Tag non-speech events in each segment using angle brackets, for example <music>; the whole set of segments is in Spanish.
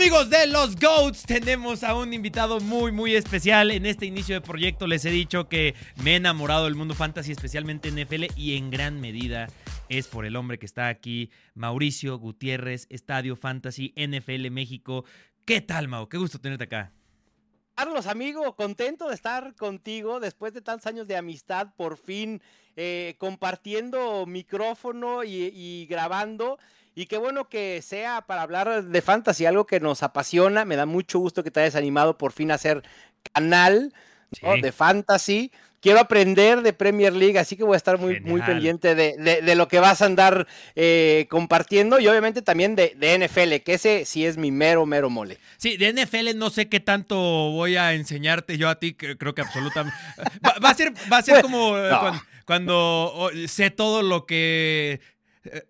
Amigos de los GOATs, tenemos a un invitado muy, muy especial. En este inicio de proyecto les he dicho que me he enamorado del mundo fantasy, especialmente NFL, y en gran medida es por el hombre que está aquí, Mauricio Gutiérrez, Estadio Fantasy NFL México. ¿Qué tal, Mau? Qué gusto tenerte acá. Carlos, amigo, contento de estar contigo después de tantos años de amistad, por fin eh, compartiendo micrófono y grabando. Y qué bueno que sea para hablar de fantasy, algo que nos apasiona. Me da mucho gusto que te hayas animado por fin a hacer canal de fantasy. Quiero aprender de Premier League, así que voy a estar muy, muy pendiente de, lo que vas a andar eh, compartiendo y obviamente también de, NFL, que ese sí es mi mero, mero mole. Sí, de NFL no sé qué tanto voy a enseñarte yo a ti, creo que absolutamente... <laughs> va, a ser, va a ser como eh, cuando sé todo lo que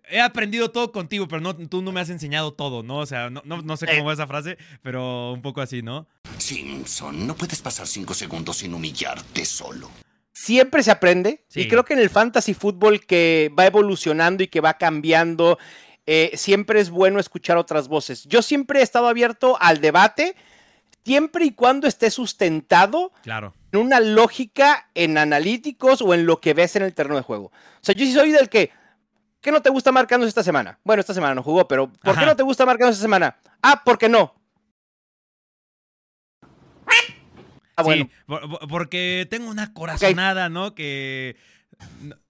he aprendido todo contigo, pero no, tú no me has enseñado todo, ¿no? O sea, no, no, sé cómo va esa frase, pero un poco así, ¿no? Simpson, no puedes pasar cinco segundos sin humillarte solo. Siempre se aprende. Y creo que en el fantasy fútbol que va evolucionando y que va cambiando, eh, siempre es bueno escuchar otras voces. Yo siempre he estado abierto al debate, siempre y cuando esté sustentado claro. en una lógica en analíticos o en lo que ves en el terreno de juego. O sea, yo sí soy del que ¿Qué no te gusta marcando esta semana? Bueno, esta semana no jugó, pero ¿por qué no te gusta marcando esta semana? Ah, ¿por qué no? Ah, bueno. Sí, porque tengo una corazonada, ¿no? Que.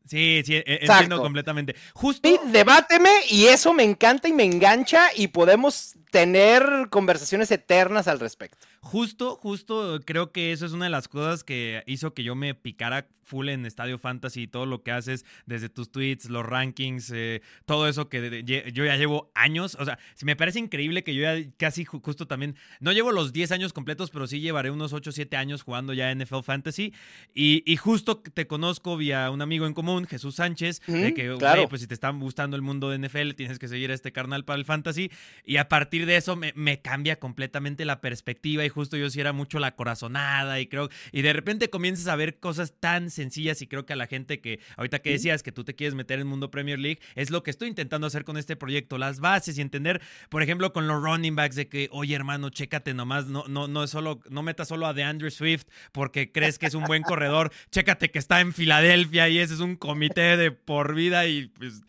Sí, sí, e, entiendo completamente. Justo. Sí, debáteme y eso me encanta y me engancha y podemos tener conversaciones eternas al respecto. Justo, justo, creo que eso es una de las cosas que hizo que yo me picara full en Estadio Fantasy, todo lo que haces desde tus tweets, los rankings, eh, todo eso que yo ya llevo años. O sea, me parece increíble que yo ya casi justo también, no llevo los 10 años completos, pero sí llevaré unos 8 o 7 años jugando ya NFL Fantasy. Y, justo te conozco vía un amigo en común, Jesús Sánchez, de que, pues si te está gustando el mundo de NFL, tienes que seguir a este carnal para el Fantasy. Y a partir de eso me, me cambia completamente la perspectiva y justo yo sí era mucho la corazonada y creo, y de repente comienzas a ver cosas tan sencillas y creo que a la gente que ahorita que decías que tú te quieres meter en el mundo Premier League, es lo que estoy intentando hacer con este proyecto, las bases y entender, por ejemplo, con los running backs de que, oye hermano, chécate nomás, no, no, no es solo, no metas solo a DeAndre Swift porque crees que es un buen corredor, chécate que está en Filadelfia y ese es un comité de por vida y pues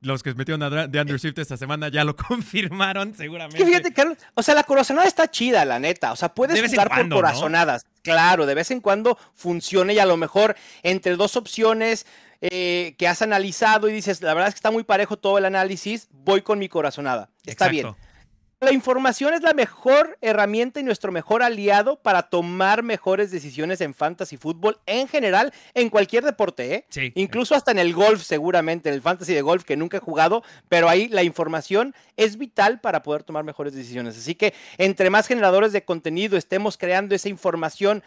los que metieron a de Andrew Swift esta semana ya lo <laughs> confirmaron, seguramente. fíjate, Carlos, o sea, la corazonada está chida, la neta. O sea, puedes jugar por corazonadas. Claro, de vez en cuando funcione y a lo mejor entre dos opciones eh, que has analizado y dices, la verdad es que está muy parejo todo el análisis, voy con mi corazonada. Está bien. La información es la mejor herramienta y nuestro mejor aliado para tomar mejores decisiones en fantasy fútbol en general, en cualquier deporte, ¿eh? Sí. Incluso hasta en el golf, seguramente, en el fantasy de golf que nunca he jugado, pero ahí la información es vital para poder tomar mejores decisiones. Así que entre más generadores de contenido estemos creando esa información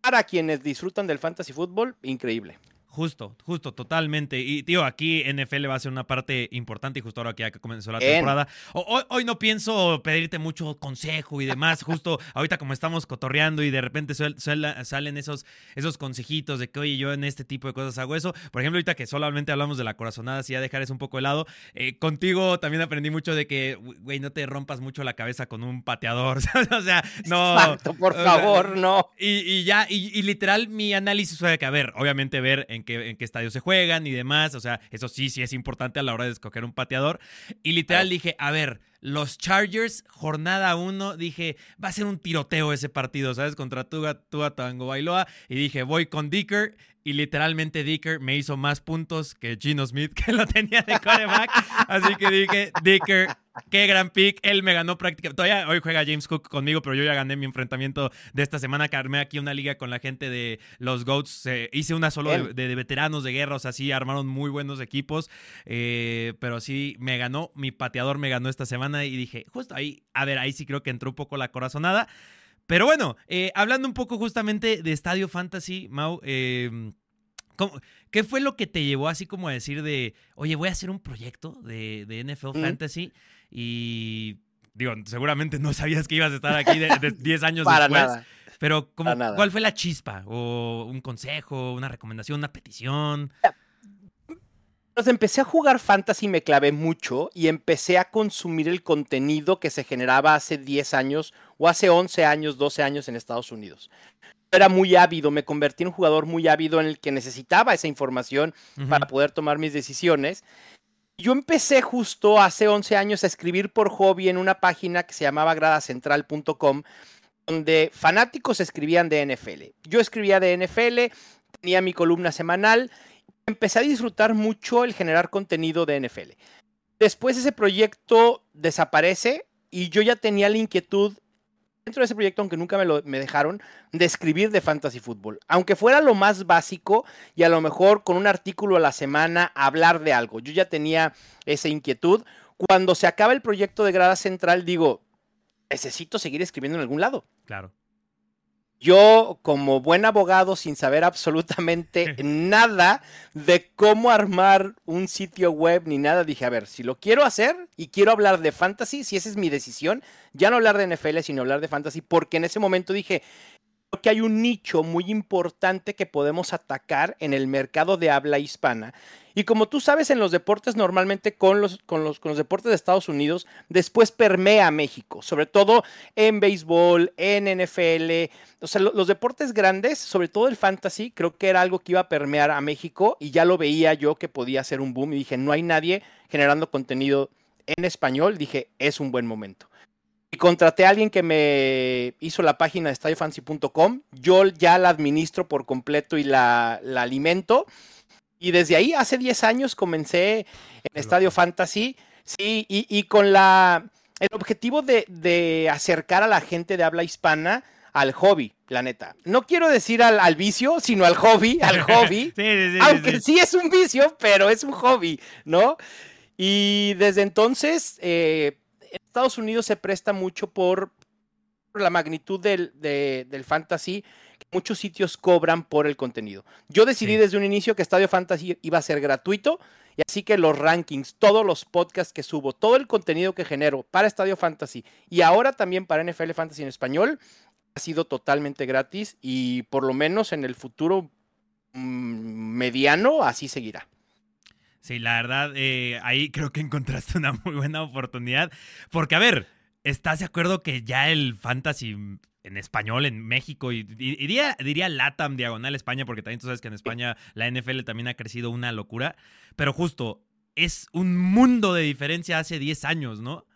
para quienes disfrutan del fantasy fútbol, increíble. Justo, justo, totalmente. Y, tío, aquí NFL va a ser una parte importante y justo ahora que ya comenzó la temporada. Hoy, no pienso pedirte mucho consejo y demás. <laughs> Justo ahorita como estamos cotorreando y de repente salen esos, esos consejitos de que, oye, yo en este tipo de cosas hago eso. Por ejemplo, ahorita que solamente hablamos de la corazonada, si ya dejar eso un poco de lado. Eh, contigo también aprendí mucho de que, güey, no te rompas mucho la cabeza con un pateador. <laughs> o sea, no. Exacto, por favor, no. Y, ya, y, y, literal, mi análisis fue de que, a ver, obviamente ver en en qué estadio se juegan y demás. O sea, eso sí, sí es importante a la hora de escoger un pateador. Y literal dije, a ver, los Chargers, jornada 1, dije, va a ser un tiroteo ese partido, ¿sabes? Contra Tuga, Tuga Tango Bailoa. Y dije, voy con Dicker. Y literalmente Dicker me hizo más puntos que Gino Smith, <laughs> que lo tenía de coreback. Así que dije, Dicker, qué gran pick. Él me ganó prácticamente. Todavía hoy juega James Cook conmigo, pero yo ya gané mi enfrentamiento de esta semana. Que armé aquí una liga con la gente de los Goats. hice una solo de, veteranos de guerra, o sea, sí, armaron muy buenos equipos. Eh, pero sí, me ganó, mi pateador me ganó esta semana y dije, justo ahí, a ver, ahí sí creo que entró un poco la corazonada. Pero bueno, eh, hablando un poco justamente de Estadio Fantasy, Mau, em, ¿qué fue lo que te llevó así como a decir de, oye, voy a hacer un proyecto de, NFL Fantasy? Y digo, seguramente no sabías que ibas a estar aquí de 10 <laughs> años Para después. Nada. Pero, ¿cuál fue la chispa? ¿O un consejo, una recomendación, una petición? Entonces empecé a jugar fantasy, me clavé mucho y empecé a consumir el contenido que se generaba hace 10 años o hace 11 años, 12 años en Estados Unidos. Era muy ávido, me convertí en un jugador muy ávido en el que necesitaba esa información para poder tomar mis decisiones. Yo empecé justo hace 11 años a escribir por hobby en una página que se llamaba gradacentral.com, donde fanáticos escribían de NFL. Yo escribía de NFL, tenía mi columna semanal empecé a disfrutar mucho el generar contenido de NFL. Después ese proyecto desaparece y yo ya tenía la inquietud dentro de ese proyecto, aunque nunca me lo dejaron, de escribir de fantasy fútbol. Aunque fuera lo más básico y a lo mejor con un artículo a la semana hablar de algo. Yo ya tenía esa inquietud. Cuando se acaba el proyecto de Grada Central, digo, necesito seguir escribiendo en algún lado. Claro. Yo, como buen abogado, sin saber absolutamente nada de cómo armar un sitio web ni nada, dije, a ver, si lo quiero hacer y quiero hablar de fantasy, si esa es mi decisión, ya no hablar de NFL, sino hablar de fantasy, porque en ese momento dije, que hay un nicho muy importante que podemos atacar en el mercado de habla hispana y como tú sabes, en los deportes normalmente con los, con los, con los deportes de Estados Unidos, después permea México, sobre todo en béisbol, en NFL, o sea, los deportes grandes, sobre todo el fantasy, creo que era algo que iba a permear a México y ya lo veía yo que podía ser un boom y dije, no hay nadie generando contenido en español, dije, es un buen momento. Y contraté a alguien que me hizo la página de estadiofancy.com, yo ya la administro por completo y la, la alimento. Y desde ahí, hace 10 años, comencé en Estadio Fantasy, sí, y, con la, el objetivo de, acercar a la gente de habla hispana al hobby, la neta. No quiero decir al, vicio, sino al hobby, al <laughs> hobby. aunque sí. es un vicio, pero es un hobby, ¿no? Y desde entonces, eh, Estados Unidos se presta mucho por, la magnitud del, del fantasy muchos sitios cobran por el contenido. Yo decidí desde un inicio que Estadio Fantasy iba a ser gratuito y así que los rankings, todos los podcasts que subo, todo el contenido que genero para Estadio Fantasy y ahora también para NFL Fantasy en español ha sido totalmente gratis y por lo menos en el futuro mm, mediano así seguirá. Sí, la verdad, eh, ahí creo que encontraste una muy buena oportunidad. Porque, a ver, ¿estás de acuerdo que ya el fantasy en español en México y, diría, diría LATAM diagonal España, porque también tú sabes que en España la NFL también ha crecido una locura, pero justo es un mundo de diferencia hace 10 años, ¿no?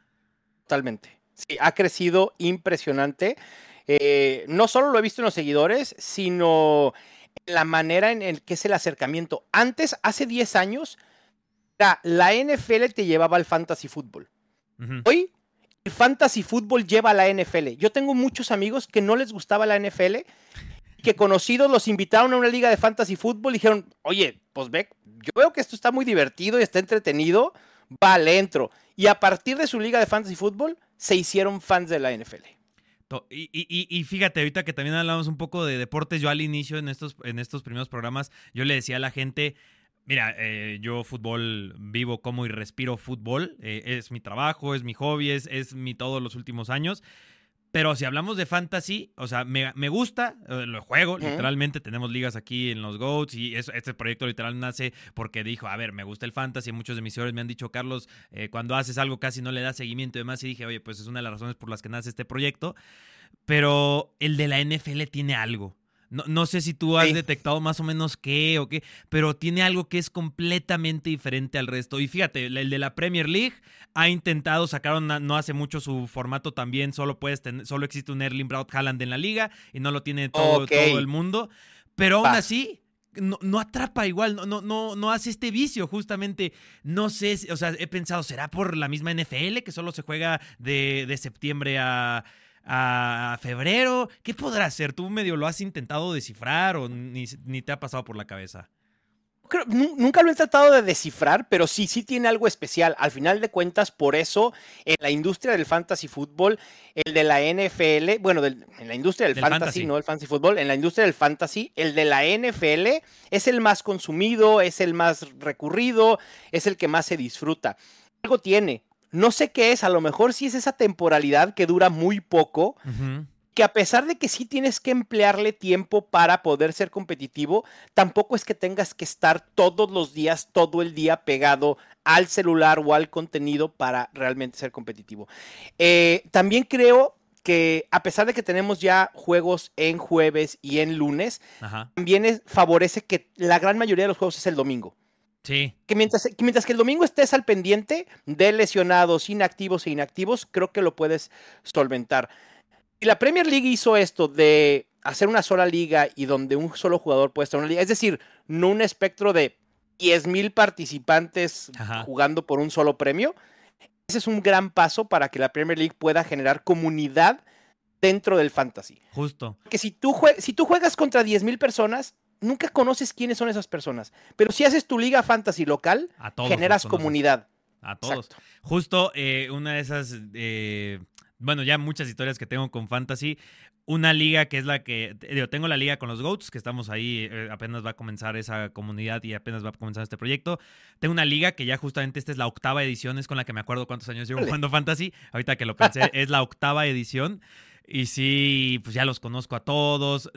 Totalmente. Sí, ha crecido impresionante. Eh, no solo lo he visto en los seguidores, sino en la manera en, que es el acercamiento. Antes, hace 10 años, la, NFL te llevaba al fantasy fútbol. Hoy el fantasy fútbol lleva a la NFL. Yo tengo muchos amigos que no les gustaba la NFL, que conocidos los invitaron a una liga de fantasy fútbol y dijeron, oye, pues ve, yo veo que esto está muy divertido y está entretenido, vale, entro. Y a partir de su liga de fantasy fútbol, se hicieron fans de la NFL. Y, y, fíjate, ahorita que también hablamos un poco de deportes, yo al inicio en estos, en estos primeros programas, yo le decía a la gente, Mira, eh, yo fútbol vivo, como y respiro fútbol. Eh, es mi trabajo, es mi hobby, es, es mi todo los últimos años. Pero si hablamos de fantasy, o sea, me, gusta, eh, lo juego, literalmente tenemos ligas aquí en los GOATs y este proyecto literal nace porque dijo, a ver, me gusta el fantasy, muchos de mis seguidores me han dicho, Carlos, cuando haces algo casi no le das seguimiento y demás, y dije, oye, pues es una de las razones por las que nace este proyecto, pero el de la NFL tiene algo, no, sé si tú has detectado más o menos qué o qué, pero tiene algo que es completamente diferente al resto. Y fíjate, el de la Premier League ha intentado, sacar no hace mucho su formato también, solo puedes tener, solo existe un Erling Braut Haaland en la liga y no lo tiene todo, todo el mundo. Pero aún así, no, atrapa igual, no, no, no hace este vicio, justamente. No sé, o sea, he pensado, ¿será por la misma NFL que solo se juega de, de septiembre a, a febrero. ¿Qué podrá ser? ¿Tú medio lo has intentado descifrar o ni, te ha pasado por la cabeza? nunca lo he tratado de descifrar, pero sí, sí tiene algo especial. Al final de cuentas, por eso en la industria del fantasy fútbol, el de la NFL, bueno, en la industria del, fantasy, no el fantasy fútbol, en la industria del fantasy, el de la NFL es el más consumido, es el más recurrido, es el que más se disfruta. Algo tiene, no sé qué es, a lo mejor sí es esa temporalidad que dura muy poco. que a pesar de que sí tienes que emplearle tiempo para poder ser competitivo, tampoco es que tengas que estar todos los días, todo el día pegado al celular o al contenido para realmente ser competitivo. Eh, también creo que a pesar de que tenemos ya juegos en jueves y en lunes, también favorece que la gran mayoría de los juegos es el domingo. Sí. Que mientras, que mientras que el domingo estés al pendiente de lesionados, inactivos e inactivos, creo que lo puedes solventar. Y la Premier League hizo esto de hacer una sola liga y donde un solo jugador puede estar en una liga. Es decir, no un espectro de 10.000 participantes jugando por un solo premio. Ese es un gran paso para que la Premier League pueda generar comunidad dentro del fantasy. Justo. Que si tú, si tú juegas contra 10.000 personas, nunca conoces quiénes son esas personas. Pero si haces tu liga fantasy local, generas comunidad. A todos. Justo eh, una de esas eh, bueno, ya muchas historias que tengo con Fantasy. Una liga que es la que, digo, tengo la liga con los GOATs, que estamos ahí, eh, apenas va a comenzar esa comunidad y apenas va a comenzar este proyecto. Tengo una liga que ya justamente esta es la octava edición, es con la que me acuerdo cuántos años llevo jugando Fantasy. Ahorita que lo pensé, <laughs> es la octava edición. Y sí, pues ya los conozco a todos.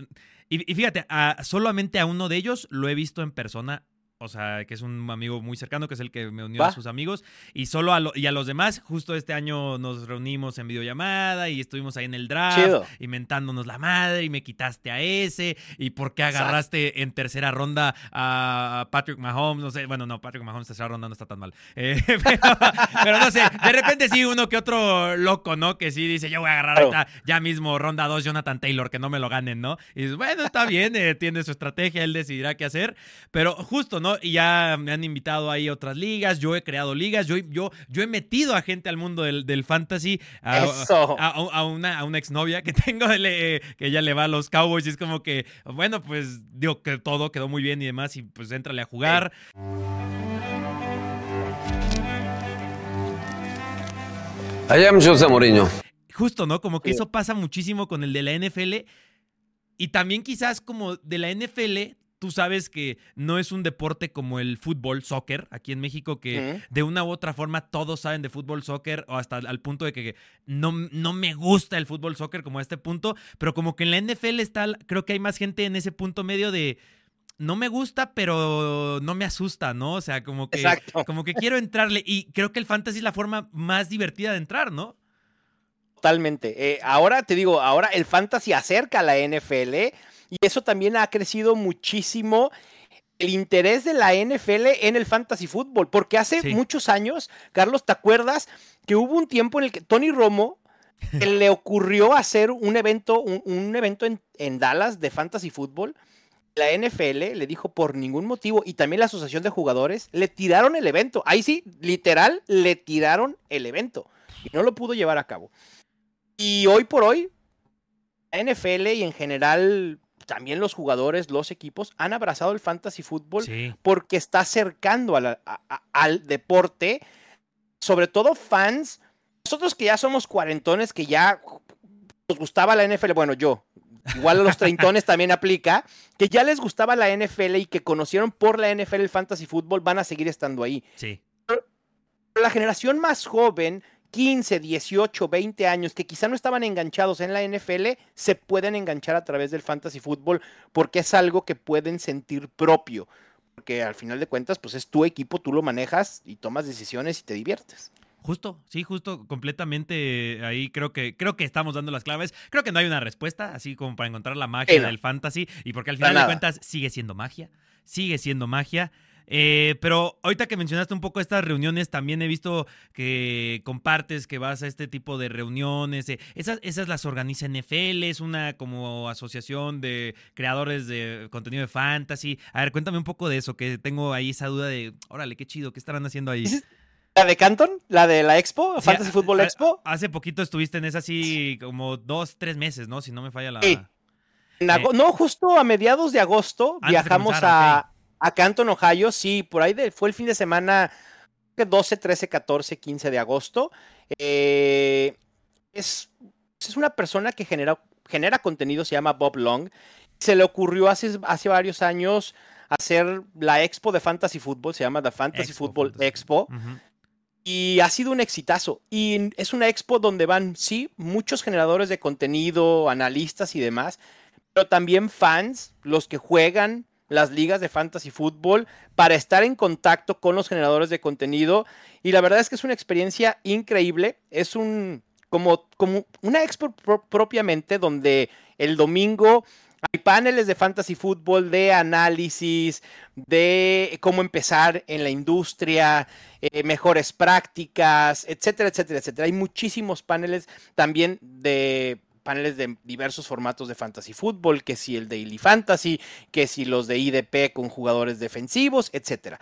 Y, fíjate, solamente a uno de ellos lo he visto en persona o sea, que es un amigo muy cercano, que es el que me unió a sus amigos. Y solo a, y a los demás, justo este año nos reunimos en videollamada y estuvimos ahí en el draft, inventándonos la madre, y me quitaste a ese, y por qué agarraste en tercera ronda a Patrick Mahomes, no sé, bueno, no, Patrick Mahomes tercera ronda no está tan mal. Eh, <laughs> pero, no sé, de repente sí, uno que otro loco, ¿no? Que sí dice, yo voy a agarrar ya mismo ronda 2 Jonathan Taylor, que no me lo ganen, ¿no? Y dices, bueno, está bien, eh, tiene su estrategia, él decidirá qué hacer, pero justo, ¿no? Y ya me han invitado ahí a otras ligas, yo he creado ligas, yo, yo, yo he metido a gente al mundo del, fantasy, a, a, una, a una exnovia que <laughs> tengo, que ella le va a los Cowboys y es como que, bueno, pues digo que todo quedó muy bien y demás y pues éntrale a jugar. I am José Mourinho. Justo, ¿no? Como que eso pasa muchísimo con el de la NFL. Y también quizás como de la NFL tú sabes que no es un deporte como el fútbol, soccer, aquí en México, que de una u otra forma todos saben de fútbol, soccer, o hasta al punto de que no, no me gusta el fútbol, soccer como a este punto, pero como que en la NFL está, creo que hay más gente en ese punto medio de no me gusta, pero no me asusta, ¿no? O sea, como que, como que quiero entrarle. Y creo que el fantasy es la forma más divertida de entrar, ¿no? Totalmente. Eh, ahora te digo, ahora el fantasy acerca a la NFL y eso también ha crecido muchísimo el interés de la NFL en el fantasy fútbol, porque hace muchos años, Carlos, ¿te acuerdas que hubo un tiempo en el que Tony Romo <laughs> le ocurrió hacer un evento, un, evento en, Dallas de fantasy fútbol? La NFL le dijo por ningún motivo y también la asociación de jugadores le tiraron el evento. Ahí sí, literal, le tiraron el evento y no lo pudo llevar a cabo. Y hoy por hoy, la NFL y en general también los jugadores, los equipos han abrazado el fantasy fútbol porque está acercando al deporte, sobre todo fans, nosotros que ya somos cuarentones, que ya nos gustaba la NFL, bueno, yo, igual a los treintones <laughs> también aplica, que ya les gustaba la NFL y que conocieron por la NFL el fantasy fútbol, van a seguir estando ahí. Sí. la generación más joven 15, 18, 20 años que quizá no estaban enganchados en la NFL, se pueden enganchar a través del fantasy fútbol porque es algo que pueden sentir propio. Porque al final de cuentas, pues es tu equipo, tú lo manejas y tomas decisiones y te diviertes. Justo, sí, justo, completamente ahí creo que creo que estamos dando las claves. Creo que no hay una respuesta, así como para encontrar la magia del fantasy y porque al final de cuentas sigue siendo magia, sigue siendo magia. Eh, pero ahorita que mencionaste un poco estas reuniones, también he visto que compartes que vas a este tipo de reuniones. Eh, esas, esas las organiza NFL, es una como asociación de creadores de contenido de fantasy. A ver, cuéntame un poco de eso, que tengo ahí esa duda de, órale, qué chido, ¿qué estarán haciendo ahí? ¿La de Canton? ¿La de la Expo? ¿Fantasy Football Expo? hace poquito estuviste en esa así como dos, tres meses, ¿no? Si no me falla la... Sí. Eh, no, justo a mediados de agosto viajamos a, a Canton, Ohio, sí, por ahí fue el fin de semana 12, 13, 14, 15 de agosto. Eh, es, es, una persona que genera, genera contenido, se llama Bob Long. Se le ocurrió hace, hace varios años hacer la expo de Fantasy Football, se llama The Fantasy Football Expo. Y ha sido un exitazo. Y es una expo donde van, sí, muchos generadores de contenido, analistas y demás, pero también fans, los que juegan las ligas de fantasy fútbol, para estar en contacto con los generadores de contenido. Y la verdad es que es una experiencia increíble. Es un como, como una expo propiamente donde el domingo hay paneles de fantasy fútbol, de análisis, de cómo empezar en la industria, eh, mejores prácticas, etcétera, etcétera, etcétera. Hay muchísimos paneles también de paneles de diversos formatos de fantasy fútbol, que si el Daily Fantasy, que si los de IDP con jugadores defensivos, etcétera.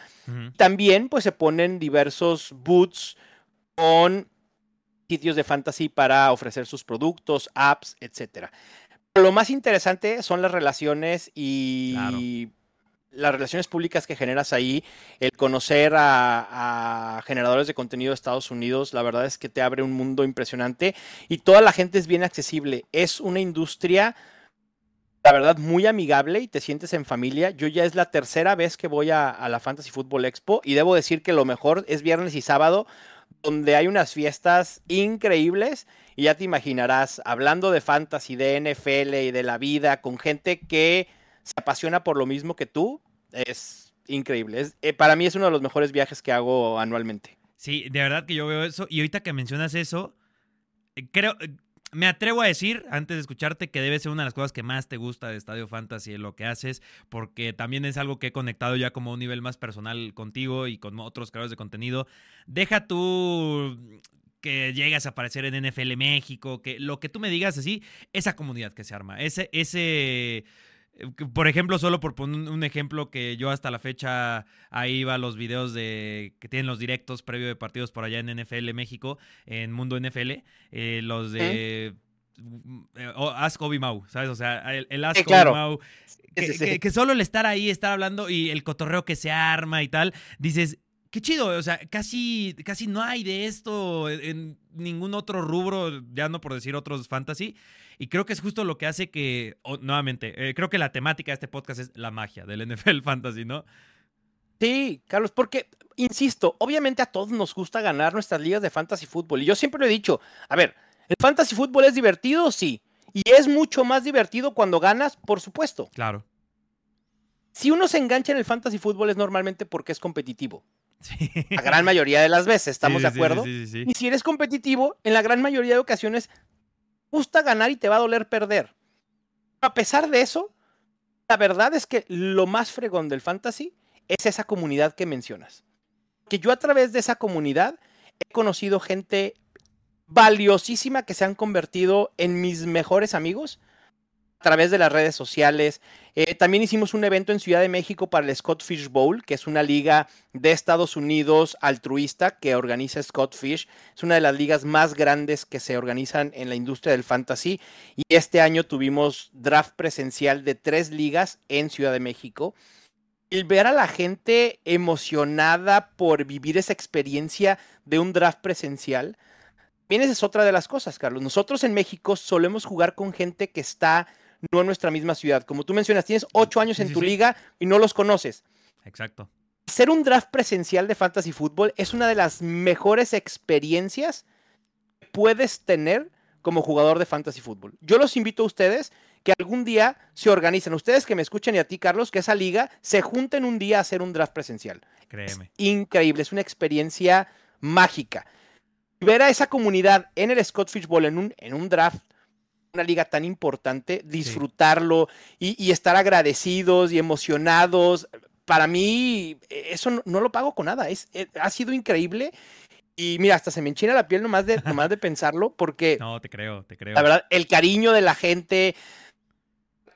También pues se ponen diversos boots con sitios de fantasy para ofrecer sus productos, apps, etcétera. Lo más interesante son las relaciones y las relaciones públicas que generas ahí, el conocer a, generadores de contenido de Estados Unidos, la verdad es que te abre un mundo impresionante y toda la gente es bien accesible. Es una industria, la verdad, muy amigable y te sientes en familia. Yo ya es la tercera vez que voy a, a la Fantasy Football Expo y debo decir que lo mejor es viernes y sábado donde hay unas fiestas increíbles y ya te imaginarás, hablando de fantasy, de NFL y de la vida, con gente que se apasiona por lo mismo que tú, es increíble. Eh, para mí es uno de los mejores viajes que hago anualmente. Sí, de verdad que yo veo eso. Y ahorita que mencionas eso, eh, creo, eh, me atrevo a decir, antes de escucharte, que debe ser una de las cosas que más te gusta de Estadio Fantasy, lo que haces, porque también es algo que he conectado ya como a un nivel más personal contigo y con otros creadores de contenido. Deja tú que llegas a aparecer en NFL México, que lo que tú me digas así, esa comunidad que se arma, ese, ese por ejemplo, solo por poner un ejemplo que yo hasta la fecha ahí iba los videos de que tienen los directos previo de partidos por allá en NFL México, en Mundo NFL, eh, los de eh, Ask Obi Mau, ¿sabes? O sea, el, Ask Obi Mau, que, que, solo el estar ahí, estar hablando y el cotorreo que se arma y tal, dices, qué chido, o sea, casi, casi no hay de esto en ningún otro rubro, ya no por decir otros fantasy. Y creo que es justo lo que hace que, nuevamente, eh, creo que la temática de este podcast es la magia del <laughs> NFL Fantasy, ¿no? Sí, Carlos, porque, insisto, obviamente a todos nos gusta ganar nuestras ligas de fantasy fútbol. Y yo siempre lo he dicho, a ver, ¿el fantasy fútbol es divertido? Sí. Y es mucho más divertido cuando ganas, por supuesto. Claro. Si uno se engancha en el fantasy fútbol es normalmente porque es competitivo. Sí. La gran mayoría de las veces, ¿estamos de acuerdo? Sí, y si eres competitivo, en la gran mayoría de ocasiones gusta ganar y te va a doler perder. A pesar de eso, la verdad es que lo más fregón del fantasy es esa comunidad que mencionas. Que yo a través de esa comunidad he conocido gente valiosísima que se han convertido en mis mejores amigos a través de las redes sociales. Eh, también hicimos un evento en Ciudad de México para el Scott Fish Bowl, que es una liga de Estados Unidos altruista que organiza Scott Fish. Es una de las ligas más grandes que se organizan en la industria del fantasy. Y este año tuvimos draft presencial de tres ligas en Ciudad de México. El ver a la gente emocionada por vivir esa experiencia de un draft presencial, también esa es otra de las cosas, Carlos. Nosotros en México solemos jugar con gente que está no en nuestra misma ciudad. Como tú mencionas, tienes ocho años en tu liga y no los conoces. Exacto. Ser un draft presencial de fantasy fútbol es una de las mejores experiencias que puedes tener como jugador de fantasy fútbol. Yo los invito a ustedes que algún día se organicen, ustedes que me escuchen y a ti, Carlos, que esa liga se junten un día a hacer un draft presencial. Créeme. increíble, es una experiencia mágica. Ver a esa comunidad en el Scott Bowl en un, en un draft una liga tan importante, disfrutarlo y, estar agradecidos y emocionados. Para mí, eso no, lo pago con nada. Es, eh, ha sido increíble. Y mira, hasta se me enchina la piel nomás de, nomás de pensarlo, porque. <laughs> No, te creo, te creo. La verdad, el cariño de la gente.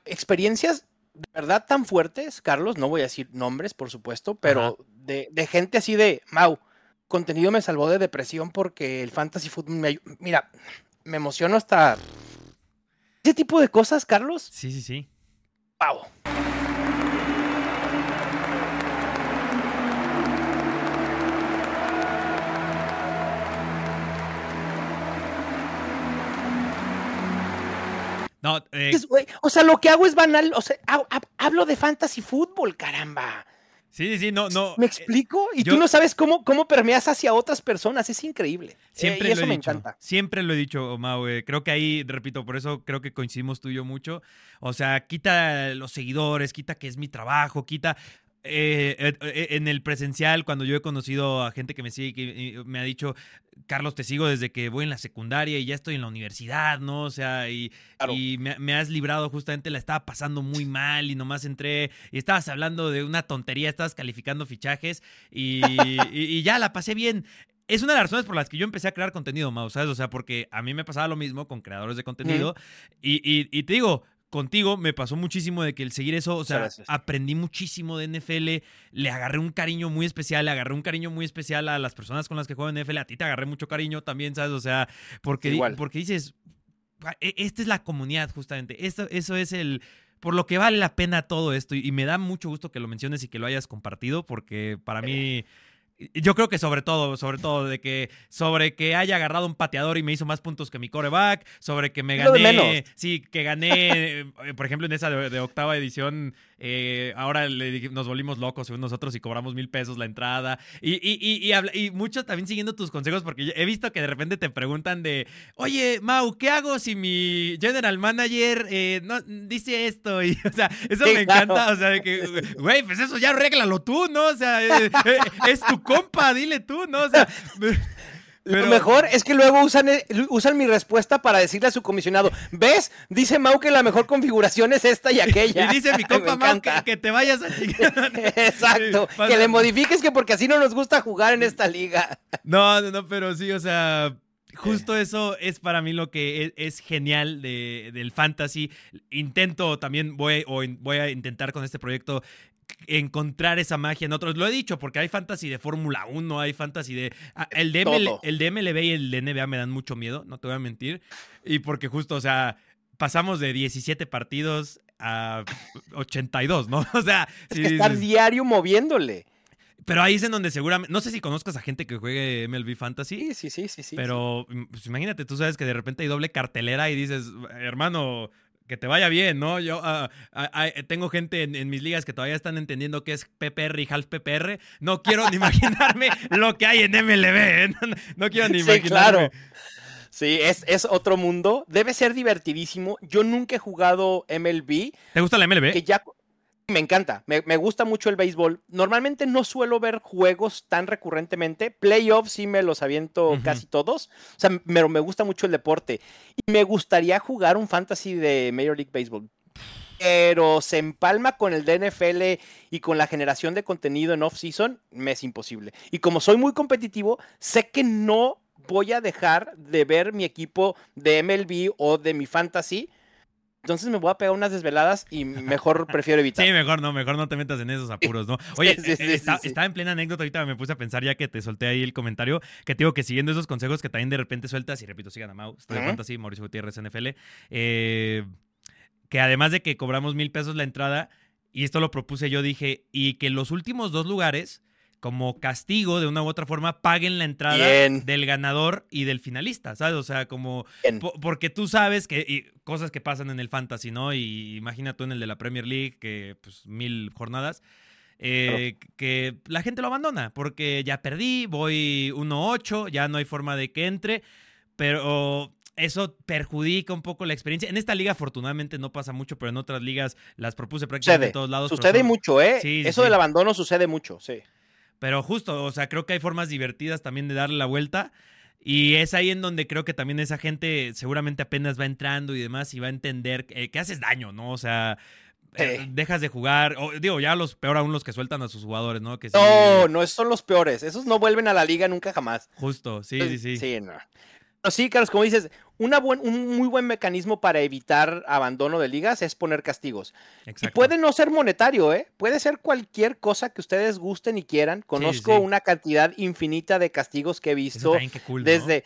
Experiencias de verdad tan fuertes, Carlos. No voy a decir nombres, por supuesto, pero de, de, gente así de. Mau, contenido me salvó de depresión porque el fantasy football me. Mira, me emociono hasta ese tipo de cosas, Carlos. Sí, sí, sí. Wow. No, eh... o sea, lo que hago es banal. O sea, hablo de fantasy fútbol, caramba. Sí, sí, no, no. ¿Me explico? Y yo- tú no sabes cómo, cómo permeas hacia otras personas. Es increíble. Eh, Siempre y eso lo he me dicho. encanta. Siempre lo he dicho, Mau. eh, Creo que ahí, repito, por eso creo que coincidimos tú y yo mucho. O sea, quita los seguidores, quita que es mi trabajo, quita. Eh, eh, eh, en el presencial, cuando yo he conocido a gente que me sigue, que eh, me ha dicho, Carlos, te sigo desde que voy en la secundaria y ya estoy en la universidad, ¿no? O sea, y, Claro. y me, me has librado justamente, la estaba pasando muy mal y nomás entré y estabas hablando de una tontería, estabas calificando fichajes y, <laughs> y- y ya la pasé bien. Es una de las razones por las que yo empecé a crear contenido, Mau, ¿sabes? O sea, porque a mí me pasaba lo mismo con creadores de contenido y, y- y te digo, contigo me pasó muchísimo de que el seguir eso, o sea, gracias. aprendí muchísimo de NFL, le agarré un cariño muy especial, le agarré un cariño muy especial a las personas con las que juego en NFL, a ti te agarré mucho cariño también, ¿sabes? O sea, porque, Igual. porque dices, "Ah, e- esta es la comunidad justamente, esto, eso es el... Por lo que vale la pena todo esto y, y me da mucho gusto que lo menciones y que lo hayas compartido porque para mí... Yo creo que sobre todo, sobre todo, de que sobre que haya agarrado un pateador y me hizo más puntos que mi coreback, sobre que me gané, sí, que gané, <laughs> eh, por ejemplo, en esa de, de octava edición, eh, ahora le nos volvimos locos nosotros y cobramos mil pesos la entrada. Y, y, y, y, mucho también siguiendo tus consejos, porque he visto que de repente te preguntan de, oye, Mau, ¿qué hago si mi general manager eh, no, dice esto? <laughs> Y, o sea, eso Sí, me claro. encanta, o sea, de que, güey, pues eso ya arréglalo tú, ¿no? O sea, eh, eh, es tu compa, dile tú, ¿no? O sea, <laughs> pero- Lo mejor es que luego usan, e- usan mi respuesta para decirle a su comisionado, ¿ves? Dice Mau que la mejor configuración es esta y aquella. <laughs> Y dice mi <laughs> compa Mau que, te vayas a. <laughs> Exacto. Sí, que le modifiques que porque así no nos gusta jugar en esta liga. No, no, no, pero sí, o sea, justo eso es para mí lo que es, es genial de- del fantasy. Intento también, voy, o in- voy a intentar con este proyecto encontrar esa magia en otros. Lo he dicho, porque hay fantasy de Fórmula 1, hay fantasy de... ah, El de, ML el de MLB y el de NBA me dan mucho miedo, no te voy a mentir. Y porque justo, o sea, pasamos de 17 partidos a 82, ¿no? <laughs> O sea, Es sí que estar diario moviéndole. pero ahí es en donde seguramente, no sé si conozcas a gente que juegue MLB Fantasy. Sí, sí, sí, sí. sí, Pero mm, pues, imagínate, tú sabes que de repente hay doble cartelera y dices, hermano, que te vaya bien, ¿no? Yo ah, ah, ah, tengo gente en, en mis ligas que todavía están entendiendo qué es PPR y half PPR. No quiero ni <laughs> imaginarme lo que hay en MLB. ¿eh? No, quiero ni Sí, imaginarme. claro. Sí, es, es otro mundo. Debe ser divertidísimo. Yo nunca he jugado MLB, ¿Te gusta la MLB? que ya... Me encanta, me, me gusta mucho el béisbol. Normalmente no suelo ver juegos tan recurrentemente. Playoffs sí me los aviento casi todos. O sea, pero me gusta mucho el deporte. Y me gustaría jugar un fantasy de Major League Baseball. Pero se empalma con el de NFL y con la generación de contenido en off-season, me es imposible. Y como soy muy competitivo, sé que no voy a dejar de ver mi equipo de MLB o de mi fantasy. Entonces me voy a pegar unas desveladas y mejor <laughs> prefiero evitar. Sí, mejor no, mejor no te metas en esos apuros, ¿no? <laughs> Oye, Sí, sí, eh, sí, está- estaba en plena anécdota, ahorita me puse a pensar ya que te solté ahí el comentario, que te digo que siguiendo esos consejos que también de repente sueltas, y repito, sigan a Mau, estoy de. Fantasy, Mauricio Gutiérrez, NFL, eh, que además de que cobramos mil pesos la entrada, y esto lo propuse yo, dije, y que los últimos dos lugares, como castigo de una u otra forma, paguen la entrada Bien. del ganador y del finalista, ¿sabes? O sea, como. Po- Porque tú sabes que y cosas que pasan en el fantasy, ¿no? Y imagina tú en el de la Premier League, que pues mil jornadas, eh, que la gente lo abandona, porque ya perdí, voy 1-8, ya no hay forma de que entre, pero eso perjudica un poco la experiencia. En esta liga afortunadamente no pasa mucho, pero en otras ligas las propuse prácticamente Sucede. en todos lados. Sucede son- mucho, ¿eh? Sí, Eso sí. del abandono sucede mucho, sí. Pero justo, o sea, creo que hay formas divertidas también de darle la vuelta. Y es ahí en donde creo que también esa gente seguramente apenas va entrando y demás y va a entender eh, que haces daño, ¿no? O sea, eh, dejas de jugar. O, digo, ya los peor aún los que sueltan a sus jugadores, ¿no? Que sí, No, no, esos son los peores. Esos no vuelven a la liga nunca jamás. Justo, sí, sí, sí. Sí, no. Pero sí, Carlos, como dices, una buen, un muy buen mecanismo para evitar abandono de ligas es poner castigos. Y puede no ser monetario, ¿eh? Puede ser cualquier cosa que ustedes gusten y quieran. Conozco sí. una cantidad infinita de castigos que he visto. desde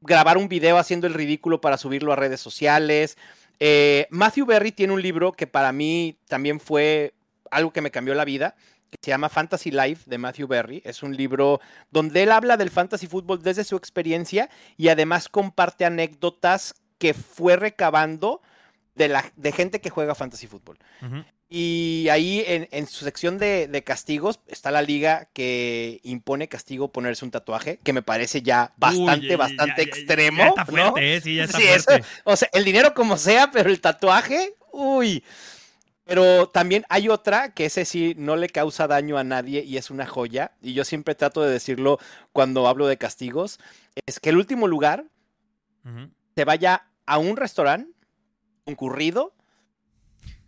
grabar un video haciendo el ridículo para subirlo a redes sociales. Eh, Matthew Berry tiene un libro que para mí también fue algo que me cambió la vida, que se llama Fantasy Life de Matthew Berry. Es un libro donde él habla del fantasy fútbol desde su experiencia y además comparte anécdotas que fue recabando de, la, de gente que juega fantasy fútbol. Y ahí en, en su sección de, de castigos está la liga que impone castigo ponerse un tatuaje, que me parece ya bastante, Uy, bastante ya- ya- extremo. Ya está ¿no? fuerte, ¿eh? Sí, ya está Sí, eso- fuerte. o sea, el dinero como sea, pero el tatuaje, uy. Pero también hay otra que ese sí no le causa daño a nadie y es una joya. Y yo siempre trato de decirlo cuando hablo de castigos. Es que el último lugar se vaya a un restaurante concurrido,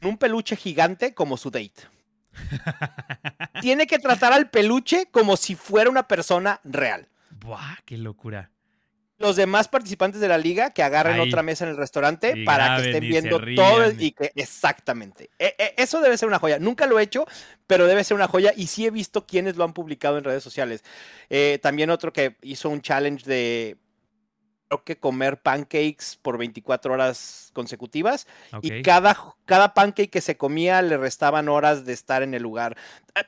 con un peluche gigante como su date. <laughs> Tiene que tratar al peluche como si fuera una persona real. Buah, qué locura. Los demás participantes de la liga que agarren Ahí. otra mesa en el restaurante Y para graben que estén viendo todo el- y que exactamente. E- e- eso debe ser una joya. Nunca lo he hecho, pero debe ser una joya y sí he visto quienes lo han publicado en redes sociales. Eh, también otro que hizo un challenge de creo que comer pancakes por 24 horas consecutivas y cada, cada pancake que se comía le restaban horas de estar en el lugar.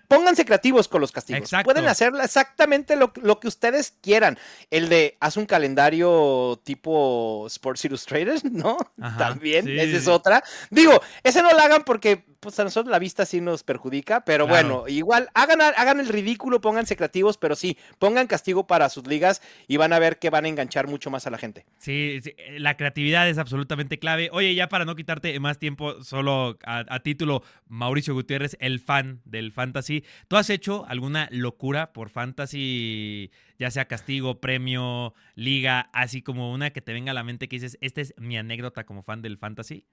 Pónganse creativos con los castigos. Exacto. Pueden hacer exactamente lo, lo que ustedes quieran. El de haz un calendario tipo Sports Illustrated, <laughs> ¿no? Ajá, También, sí, esa sí, es otra. Digo, ese no lo hagan porque pues, a nosotros la vista sí nos perjudica, pero Claro. bueno, igual hagan, hagan el ridículo, pónganse creativos, pero sí, pongan castigo para sus ligas y van a ver que van a enganchar mucho más a la gente. Sí, sí, la creatividad es absolutamente clave. Oye, ya para no quitarte más tiempo, solo a, a título, Mauricio Gutiérrez, el fan del fantasy. ¿Tú has hecho alguna locura por fantasy, ya sea castigo, premio, liga, así como una que te venga a la mente que dices, esta es mi anécdota como fan del fantasy?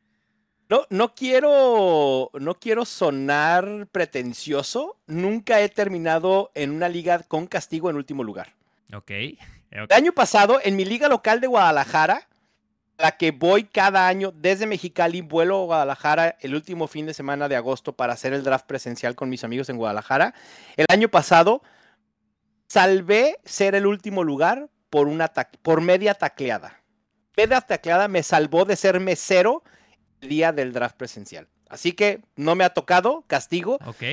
No, no quiero, no quiero sonar pretencioso. Nunca he terminado en una liga con castigo en último lugar. Ok. <laughs> El año pasado, en mi liga local de Guadalajara, la que voy cada año desde Mexicali, vuelo a Guadalajara el último fin de semana de agosto para hacer el draft presencial con mis amigos en Guadalajara. El año pasado, salvé ser el último lugar por, una por media tacleada. Media tacleada me salvó de ser mesero el día del draft presencial. Así que no me ha tocado castigo. Ok.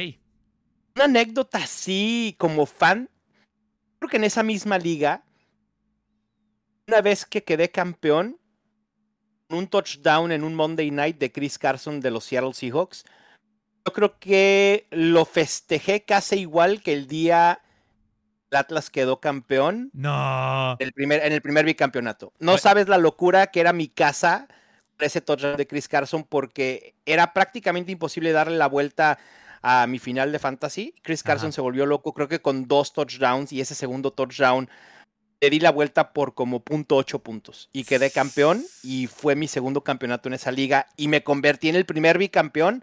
Una anécdota así como fan. Creo que en esa misma liga, una vez que quedé campeón, un touchdown en un Monday Night de Chris Carson de los Seattle Seahawks, yo creo que lo festejé casi igual que el día el Atlas quedó campeón No. el primer, en el primer bicampeonato. No Oye. sabes la locura que era mi casa ese touchdown de Chris Carson porque era prácticamente imposible darle la vuelta a mi final de fantasy. Chris Carson Ajá. se volvió loco, creo que con dos touchdowns y ese segundo touchdown le di la vuelta por como punto ocho puntos y quedé campeón y fue mi segundo campeonato en esa liga y me convertí en el primer bicampeón.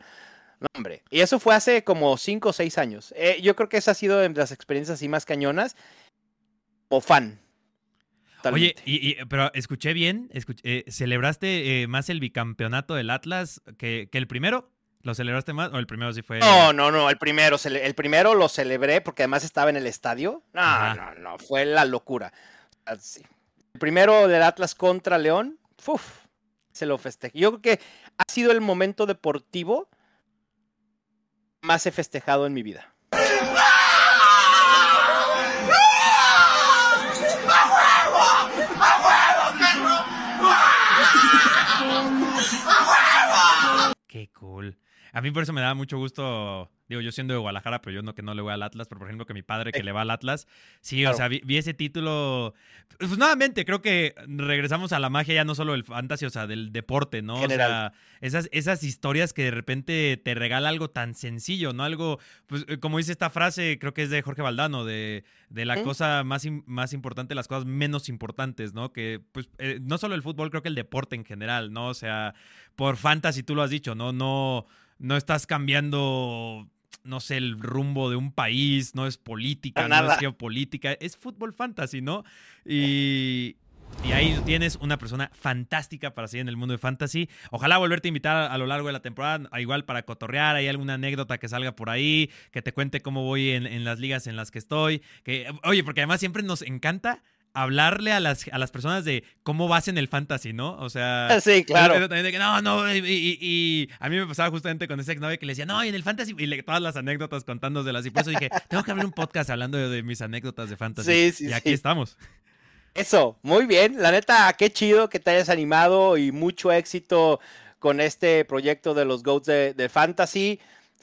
No, hombre. Y eso fue hace como cinco o seis años. Eh, yo creo que esa ha sido de las experiencias así más cañonas. O fan. Oye, y, y- pero escuché bien, eh, ¿celebraste eh, más el bicampeonato del Atlas que, que el primero? ¿Lo celebraste más o el primero sí fue? No, no, no, el primero, el primero lo celebré porque además estaba en el estadio. No, Ajá. no, no, fue la locura. Así. El primero del Atlas contra León, uf, se lo festejé. Yo creo que ha sido el momento deportivo más he festejado en mi vida. Qué cool. A mí por eso me da mucho gusto, digo, yo siendo de Guadalajara, pero yo no que no le voy al Atlas, pero por ejemplo que mi padre que Eh, le va al Atlas, sí, claro. o sea, vi, vi ese título, pues nuevamente, creo que regresamos a la magia ya no solo del fantasy, o sea, del deporte, ¿no? General. O sea, esas, esas historias que de repente te regala algo tan sencillo, ¿no? Algo, pues eh, como dice esta frase, creo que es de Jorge Valdano, de, de la cosa más, más importante, las cosas menos importantes, ¿no? Que, pues, eh, no solo el fútbol, creo que el deporte en general, ¿no? O sea, por fantasy tú lo has dicho, ¿no? No, no estás cambiando, no sé, el rumbo de un país, no es política, no es geopolítica, es fútbol fantasy, ¿no? Y, y ahí tienes una persona fantástica para seguir en el mundo de fantasy. Ojalá volverte a invitar a, lo largo de la temporada, igual para cotorrear, hay alguna anécdota que salga por ahí, que te cuente cómo voy en, en las ligas en las que estoy. Que, oye, porque además siempre nos encanta hablarle a las, a las personas de cómo vas en el fantasy, ¿no? O sea... <laughs> Sí, claro. También de que, no, no, y, y- y a mí me pasaba justamente con ese exnovio que le decía, no, y en el fantasy, y le, todas las anécdotas contándoselas, y por eso dije, tengo que abrir un podcast hablando de, de mis anécdotas de fantasy. Sí, sí, y aquí sí. estamos. Eso, muy bien. La neta, qué chido que te hayas animado y mucho éxito con este proyecto de los GOATs de, de Fantasy.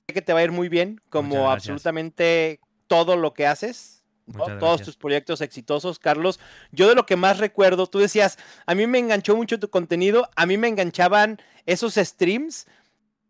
Sé que te va a ir muy bien, como absolutamente todo lo que haces. Todos tus proyectos exitosos, Carlos. Yo de lo que más recuerdo, tú decías, a mí me enganchó mucho tu contenido, a mí me enganchaban esos streams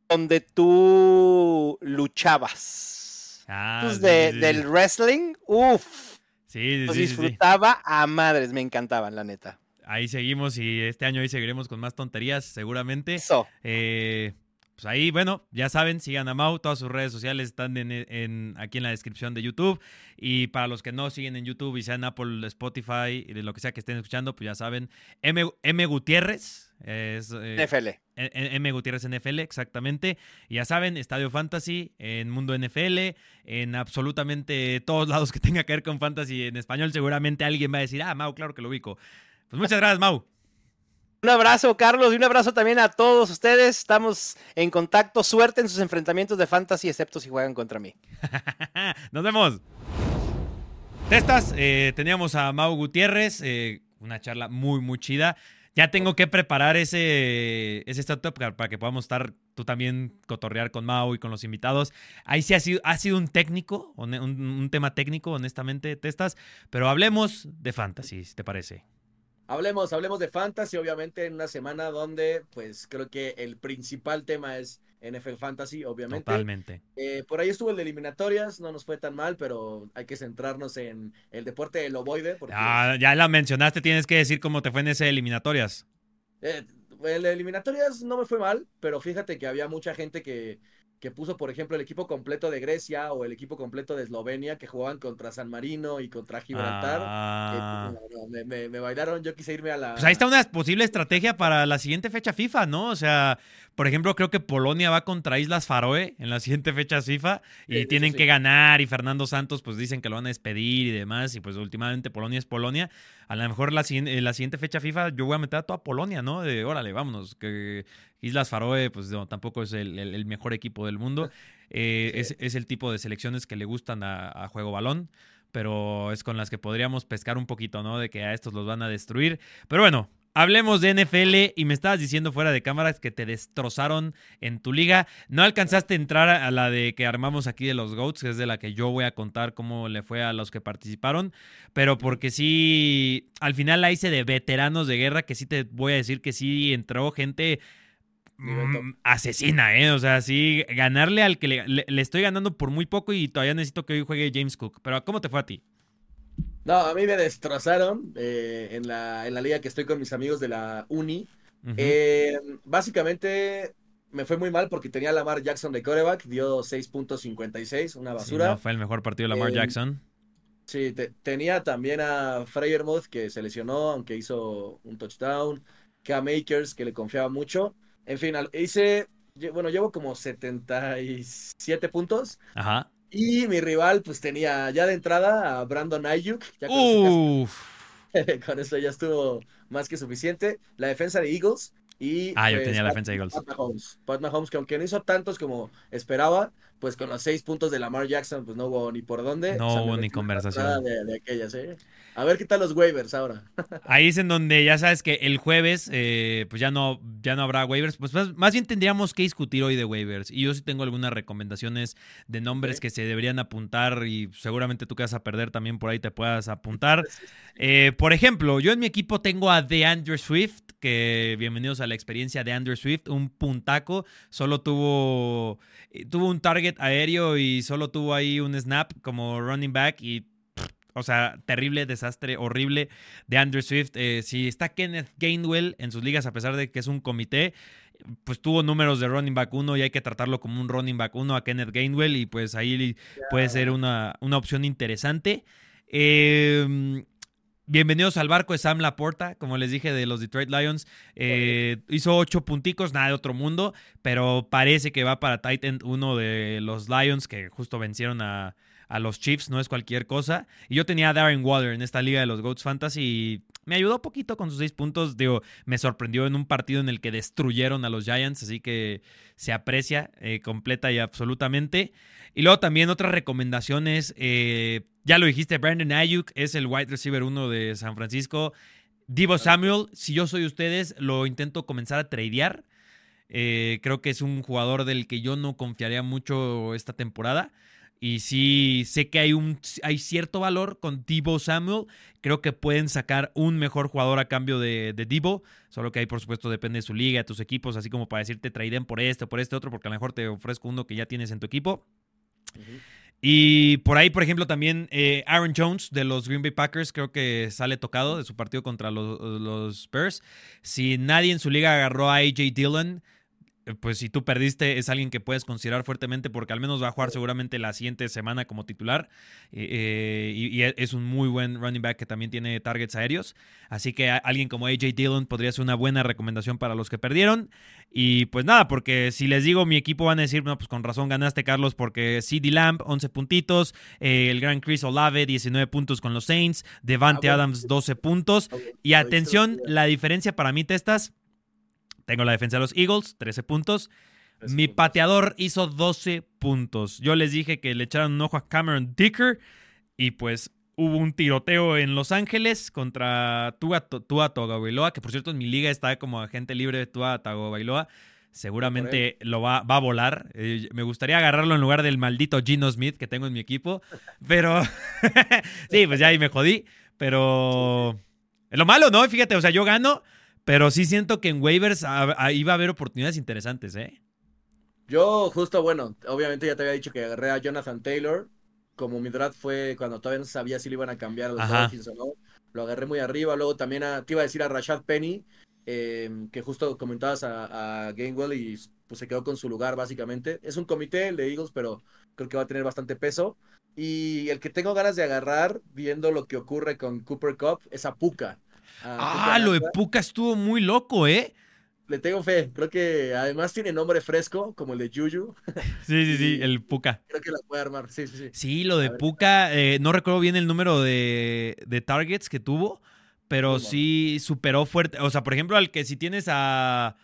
donde tú luchabas. Ah, del wrestling, uff. Sí, Los disfrutaba a madres, me encantaban, la neta. Ahí seguimos y este año ahí seguiremos con más tonterías, seguramente. Eso. Eh, pues ahí, bueno, ya saben, sigan a Mau, todas sus redes sociales están en, aquí en la descripción de YouTube. Y para los que no siguen en YouTube y sean Apple, Spotify y de lo que sea que estén escuchando, pues ya saben, M, M Gutiérrez. Es, eh, NFL. M Gutiérrez NFL, exactamente. Y ya saben, Estadio Fantasy, en Mundo NFL, en absolutamente todos lados que tenga que ver con Fantasy en español, seguramente alguien va a decir, ah, Mau, claro que lo ubico. Pues muchas gracias, Mau. Un abrazo, Carlos, y un abrazo también a todos ustedes. Estamos en contacto. Suerte en sus enfrentamientos de fantasy, excepto si juegan contra mí. <laughs> Nos vemos. Testas, eh, teníamos a Mau Gutiérrez, eh, una charla muy, muy chida. Ya tengo que preparar ese, ese startup para que podamos estar tú también cotorrear con Mau y con los invitados. Ahí sí ha sido, ha sido un técnico, un, un tema técnico, honestamente, Testas. Pero hablemos de fantasy, si te parece. Hablemos, hablemos de fantasy, obviamente, en una semana donde, pues, creo que el principal tema es NFL Fantasy, obviamente. Totalmente. Eh, por ahí estuvo el de eliminatorias, no nos fue tan mal, pero hay que centrarnos en el deporte del ovoide. Ah, ya la mencionaste, tienes que decir cómo te fue en ese eliminatorias. Eh, el de eliminatorias no me fue mal, pero fíjate que había mucha gente que que puso, por ejemplo, el equipo completo de Grecia o el equipo completo de Eslovenia que jugaban contra San Marino y contra Gibraltar. Ah. me, me, bailaron, yo quise irme a la... Pues ahí está una posible estrategia para la siguiente fecha FIFA, ¿no? O sea, por ejemplo, creo que Polonia va contra Islas Faroe en la siguiente fecha FIFA y tienen que ganar y Fernando Santos pues dicen que lo van a despedir y demás y pues últimamente Polonia es Polonia. A lo mejor la, la siguiente fecha FIFA yo voy a meter a toda Polonia, ¿no? De órale, vámonos, que Islas Faroe, pues no, tampoco es el, mejor equipo del mundo. <laughs> Eh, es, el tipo de selecciones que le gustan a, juego balón, pero es con las que podríamos pescar un poquito, ¿no? De que a estos los van a destruir. Pero bueno, Hablemos de NFL y me estabas diciendo fuera de cámaras que te destrozaron en tu liga. No alcanzaste a entrar a la de que armamos aquí de los GOATs, que es de la que yo voy a contar cómo le fue a los que participaron, pero porque sí, al final la hice de veteranos de guerra, que sí te voy a decir que sí entró gente Mm, asesina, ¿eh? O sea, sí, ganarle al que le, estoy ganando por muy poco y todavía necesito que hoy juegue James Cook. Pero ¿cómo te fue a ti? No, a mí me destrozaron eh, en, la, en la liga que estoy con mis amigos de la uni. Eh, básicamente me fue muy mal porque tenía a Lamar Jackson de coreback, dio 6.56, una basura. no, fue el mejor partido de Lamar eh, Jackson. Sí, tenía también a Freyermuth que se lesionó, aunque hizo un touchdown. Cam Makers que le confiaba mucho. En fin, hice, bueno, llevo como 77 puntos. Ajá. Y mi rival, pues tenía ya de entrada a Brandon Ayuk. <laughs> con, eso ya estuvo más que suficiente. La defensa de Eagles. Y, ah, yo pues, tenía la defensa de Eagles. Pat Mahomes. Pat Mahomes, que aunque no hizo tantos como esperaba, pues con los seis puntos de Lamar Jackson, pues no hubo ni por dónde. No hubo ni conversación. De, de aquellas, ¿eh? A ver qué tal los waivers ahora. <laughs> Ahí es en donde ya sabes que el jueves, eh, pues ya no, ya no habrá waivers. Pues más, bien tendríamos que discutir hoy de waivers. Y yo sí tengo algunas recomendaciones de nombres que se deberían apuntar y seguramente tú que vas a perder también por ahí te puedas apuntar. Eh, por ejemplo, yo en mi equipo tengo a DeAndre Swift, que bienvenidos a la experiencia de Andrew Swift, un puntaco, solo tuvo, eh, tuvo un target aéreo y solo tuvo ahí un snap como running back y o sea, terrible, desastre, horrible de Andrew Swift. Eh, si está Kenneth Gainwell en sus ligas, a pesar de que es un comité, pues tuvo números de running back 1 y hay que tratarlo como un running back 1 a Kenneth Gainwell y pues ahí puede ser una, una opción interesante. Em, bienvenidos al barco de Sam Laporta, como les dije, de los Detroit Lions. Eh, hizo ocho punticos, nada de otro mundo, pero parece que va para Titan, uno de los Lions que justo vencieron a, a los Chiefs, no es cualquier cosa. Y yo tenía a Darren Waller en esta liga de los Goats Fantasy y me ayudó poquito con sus seis puntos. Digo, me sorprendió en un partido en el que destruyeron a los Giants, así que se aprecia eh, completa y absolutamente. Y luego también otras recomendaciones. Eh, ya lo dijiste, Brandon Ayuk es el wide receiver uno de San Francisco. Divo Samuel, si yo soy ustedes, lo intento comenzar a tradear. Eh, creo que es un jugador del que yo no confiaría mucho esta temporada. Y sí, sé que hay, un, hay cierto valor con Debo Samuel. Creo que pueden sacar un mejor jugador a cambio de, de Debo. Solo que ahí, por supuesto, depende de su liga, de tus equipos. Así como para decirte, traiden por este por este otro, porque a lo mejor te ofrezco uno que ya tienes en tu equipo. Y por ahí, por ejemplo, también eh, Aaron Jones de los Green Bay Packers creo que sale tocado de su partido contra los, los Spurs. Si nadie en su liga agarró a AJ Dillon, pues si tú perdiste, es alguien que puedes considerar fuertemente porque al menos va a jugar seguramente la siguiente semana como titular. Eh, eh, y, y, es un muy buen running back que también tiene targets aéreos. Así que alguien como AJ Dillon podría ser una buena recomendación para los que perdieron. Y pues nada, porque si les digo mi equipo van a decir, no, pues con razón ganaste, Carlos, porque CD Lamb, 11 puntitos, eh, el gran Chris Olave, 19 puntos con los Saints, Devante ah, bueno. Adams, 12 puntos. Y atención, la diferencia para mí, Testas tengo la defensa de los Eagles, 13 puntos. Mi pateador hizo 12 puntos. Yo les dije que le echaron un ojo a Cameron Dicker y pues hubo un tiroteo en Los Ángeles contra Tua, Tua Tagovailoa, que por cierto en mi liga está como agente libre de Tua Tagovailoa. Seguramente lo va, va, a volar. Eh, me gustaría agarrarlo en lugar del maldito Gino Smith que tengo en mi equipo. Pero <laughs> sí, pues ya ahí me jodí. Pero es lo malo, ¿no? Fíjate, o sea, yo gano, pero sí siento que en waivers ahí va a haber oportunidades interesantes, ¿eh? Yo justo, bueno, obviamente ya te había dicho que agarré a Jonathan Taylor. Como mi draft fue cuando todavía no sabía si le iban a cambiar a los Dolphins o no. Lo agarré muy arriba. Luego también a, te iba a decir a Rashad Penny, eh, que justo comentabas a, a Gainwell y pues se quedó con su lugar básicamente. Es un comité, el de Eagles, pero creo que va a tener bastante peso. Y el que tengo ganas de agarrar, viendo lo que ocurre con Cooper Cup, es a Puka. Ah, lo de Puka estuvo muy loco, ¿eh? Le tengo fe. Creo que además tiene nombre fresco, como el de Juju. <laughs> Sí, sí, sí, el Puka. Creo que la puede armar. Sí, sí, sí. Sí, lo de Puka, eh, no recuerdo bien el número de, de targets que tuvo, pero sí superó fuerte. O sea, por ejemplo, al que si tienes a,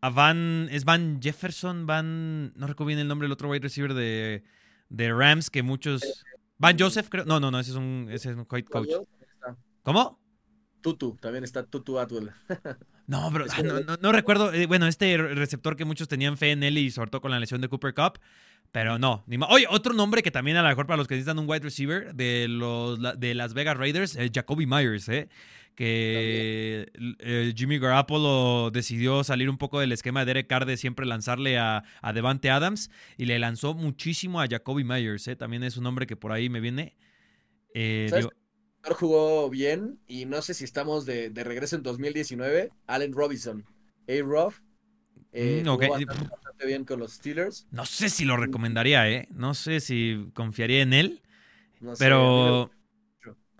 a Van. ¿Es Van Jefferson? Van. No recuerdo bien el nombre del otro wide receiver de, de Rams, que muchos. Van Joseph, creo. No, no, no, ese es un, ese es un coach. ¿Cómo? Tutu, también está Tutu Atwell. <laughs> no, pero no, no, no, recuerdo. Eh, bueno, este receptor que muchos tenían fe en él y sobre todo con la lesión de Cooper Cup. Pero no. Ni Oye, otro nombre que también a lo mejor para los que necesitan un wide receiver de los de Las Vegas Raiders, eh, Jacoby Myers, ¿eh? que eh, Jimmy Garoppolo decidió salir un poco del esquema de Derek Carr de siempre lanzarle a, a Devante Adams y le lanzó muchísimo a Jacoby Myers, ¿eh? también es un nombre que por ahí me viene. Eh, digo, jugó bien y no sé si estamos de, de regreso en 2019. Allen Robinson, A-Rob. Eh, mm, okay. bastante, bastante, bien con los Steelers. No sé si lo recomendaría, ¿eh? No sé si confiaría en él. No sé, pero.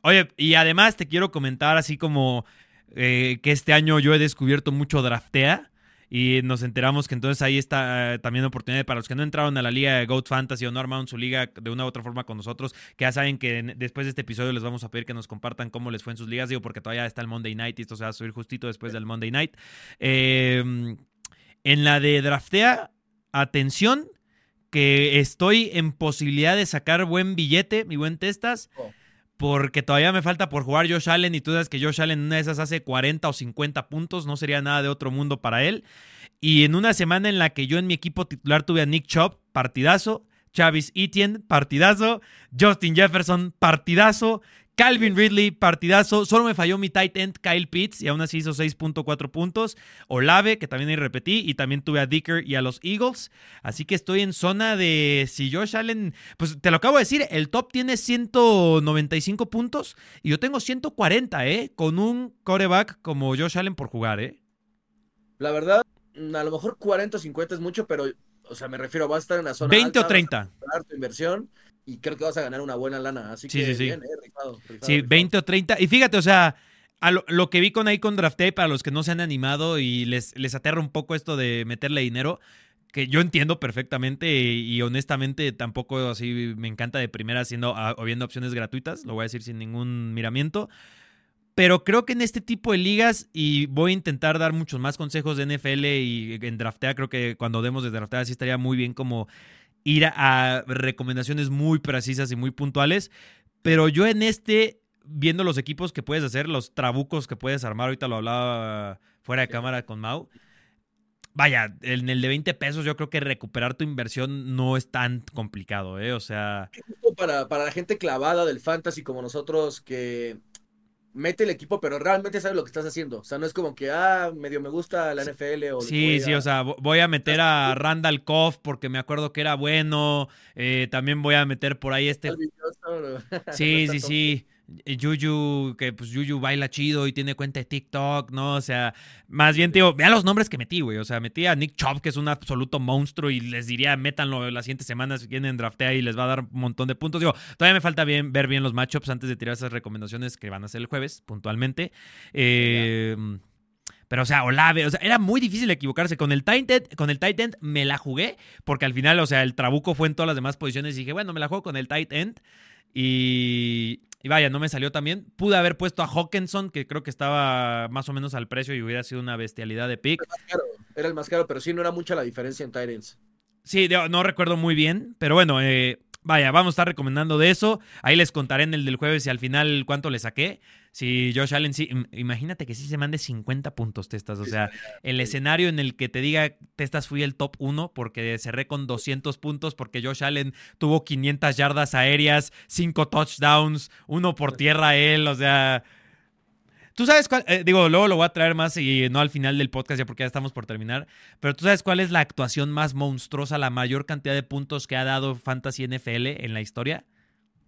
Oye, y además te quiero comentar así como eh, que este año yo he descubierto mucho draftea. Y nos enteramos que entonces ahí está eh, también oportunidad para los que no entraron a la liga de Goat Fantasy o no armaron su liga de una u otra forma con nosotros, que ya saben que después de este episodio les vamos a pedir que nos compartan cómo les fue en sus ligas, digo, porque todavía está el Monday Night y esto se va a subir justito después del Monday Night. Eh, en la de Draftea, atención, que estoy en posibilidad de sacar buen billete, mi buen testas. Oh porque todavía me falta por jugar Josh Allen y tú sabes que Josh Allen en una de esas hace 40 o 50 puntos, no sería nada de otro mundo para él. Y en una semana en la que yo en mi equipo titular tuve a Nick Chubb, partidazo, Chavis Etienne, partidazo, Justin Jefferson, partidazo, Calvin Ridley, partidazo. Solo me falló mi tight end Kyle Pitts y aún así hizo 6.4 puntos. Olave, que también ahí repetí. Y también tuve a Dicker y a los Eagles. Así que estoy en zona de si Josh Allen. Pues te lo acabo de decir, el top tiene 195 puntos y yo tengo 140, ¿eh? Con un coreback como Josh Allen por jugar, ¿eh? La verdad, a lo mejor 40 o 50 es mucho, pero. O sea, me refiero, va a estar en la zona 20 alta, o 30. tu inversión y creo que vas a ganar una buena lana. Así sí, que sí, sí. bien, eh, rifado, rifado, sí, rifado. 20 o 30. Y fíjate, o sea, a lo, lo, que vi con ahí con Drafté, para los que no se han animado y les, les aterra un poco esto de meterle dinero, que yo entiendo perfectamente y, y honestamente tampoco así me encanta de primera haciendo o viendo opciones gratuitas, lo voy a decir sin ningún miramiento. Pero creo que en este tipo de ligas, y voy a intentar dar muchos más consejos de NFL y en draftea, creo que cuando demos de draftea sí estaría muy bien como ir a, recomendaciones muy precisas y muy puntuales. Pero yo en este, viendo los equipos que puedes hacer, los trabucos que puedes armar, ahorita lo hablaba fuera de cámara con Mau. vaya, en el de 20 pesos yo creo que recuperar tu inversión no es tan complicado, ¿eh? O sea... Para, para la gente clavada del fantasy como nosotros que mete el equipo, pero realmente sabe lo que estás haciendo. O sea, no es como que, ah, medio me gusta la NFL o... Sí, sí, o sea, voy a meter a Randall Koff porque me acuerdo que era bueno. Eh, también voy a meter por ahí este... <laughs> Sí, sí, sí. Yuyu, que pues Yuyu baila chido y tiene cuenta de TikTok, ¿no? O sea, más bien, tío, vea los nombres que metí, güey. O sea, metí a Nick Chubb, que es un absoluto monstruo, y les diría, métanlo las siguientes semanas si quieren draftea y les va a dar un montón de puntos. Digo, todavía me falta bien, ver bien los matchups antes de tirar esas recomendaciones que van a ser el jueves, puntualmente. Em, pero, o sea, Olave, o sea, era muy difícil equivocarse. Con el Titan, con el tight end me la jugué, porque al final, o sea, el trabuco fue en todas las demás posiciones y dije, bueno, me la juego con el tight end. Y, y vaya, no me salió también. Pude haber puesto a Hawkinson, que creo que estaba más o menos al precio y hubiera sido una bestialidad de pick. Era el más caro, pero sí no era mucha la diferencia en Titans. Sí, no recuerdo muy bien, pero bueno, eh, vaya, vamos a estar recomendando de eso. Ahí les contaré en el del jueves y al final cuánto le saqué. Si Josh Allen, sí, imagínate que sí se mande 50 puntos testas. O sea, el escenario en el que te diga testas fui el top 1 porque cerré con 200 puntos porque Josh Allen tuvo 500 yardas aéreas, 5 touchdowns, uno por tierra él. O sea, Tú sabes cuál, eh, digo, luego lo voy a traer más y no al final del podcast ya porque ya estamos por terminar, pero tú sabes cuál es la actuación más monstruosa, la mayor cantidad de puntos que ha dado Fantasy NFL en la historia.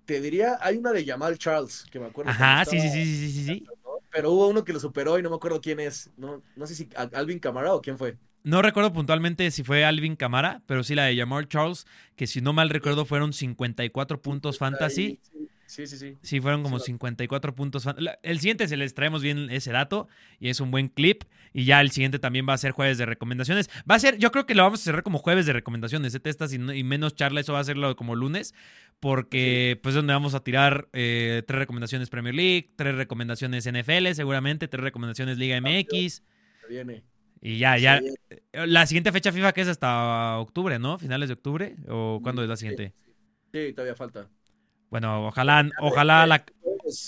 Te diría, hay una de Jamal Charles, que me acuerdo. Ajá, sí, sí, sí, sí, sí, sí. Pero hubo uno que lo superó y no me acuerdo quién es. No, no sé si Alvin Camara o quién fue. No recuerdo puntualmente si fue Alvin Camara, pero sí la de Jamal Charles, que si no mal recuerdo fueron 54 puntos fantasy. Sí, sí, sí. Sí, fueron como 54 puntos. El siguiente se les traemos bien ese dato y es un buen clip. Y ya el siguiente también va a ser jueves de recomendaciones. Va a ser, yo creo que lo vamos a cerrar como jueves de recomendaciones, de ¿eh? testas y, menos charla. Eso va a serlo como lunes, porque pues es donde vamos a tirar eh, tres recomendaciones Premier League, tres recomendaciones NFL, seguramente, tres recomendaciones Liga MX. Viene. Y ya, ya. La siguiente fecha FIFA que es hasta octubre, ¿no? Finales de octubre. ¿O cuándo es la siguiente? sí todavía falta. Bueno, ojalá, ojalá la.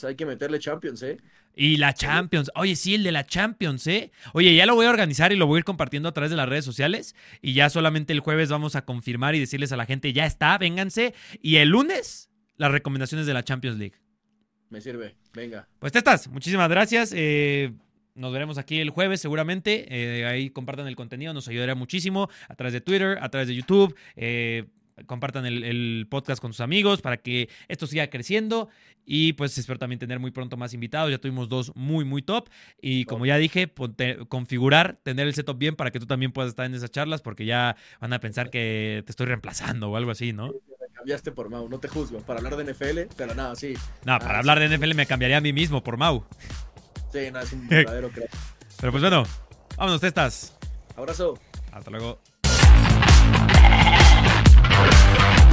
Hay que meterle Champions, ¿eh? Y la Champions. Oye, sí, el de la Champions, ¿eh? Oye, ya lo voy a organizar y lo voy a ir compartiendo a través de las redes sociales. Y ya solamente el jueves vamos a confirmar y decirles a la gente, ya está, vénganse. Y el lunes, las recomendaciones de la Champions League. Me sirve, venga. Pues te estás. Muchísimas gracias. Eh, nos veremos aquí el jueves seguramente. Eh, ahí compartan el contenido, nos ayudará muchísimo a través de Twitter, a través de YouTube. Eh, compartan el, podcast con sus amigos para que esto siga creciendo y pues espero también tener muy pronto más invitados. Ya tuvimos dos muy, muy top y como ya dije, configurar, tener el setup bien para que tú también puedas estar en esas charlas porque ya van a pensar que te estoy reemplazando o algo así, ¿no? Me cambiaste por Mau, no te juzgo. Para hablar de NFL, pero nada, sí. No, para hablar de NFL me cambiaría a mí mismo por Mau. Sí, no, es un <laughs> verdadero crack. Pero pues bueno, vámonos, testas. Abrazo. Hasta luego. Yeah.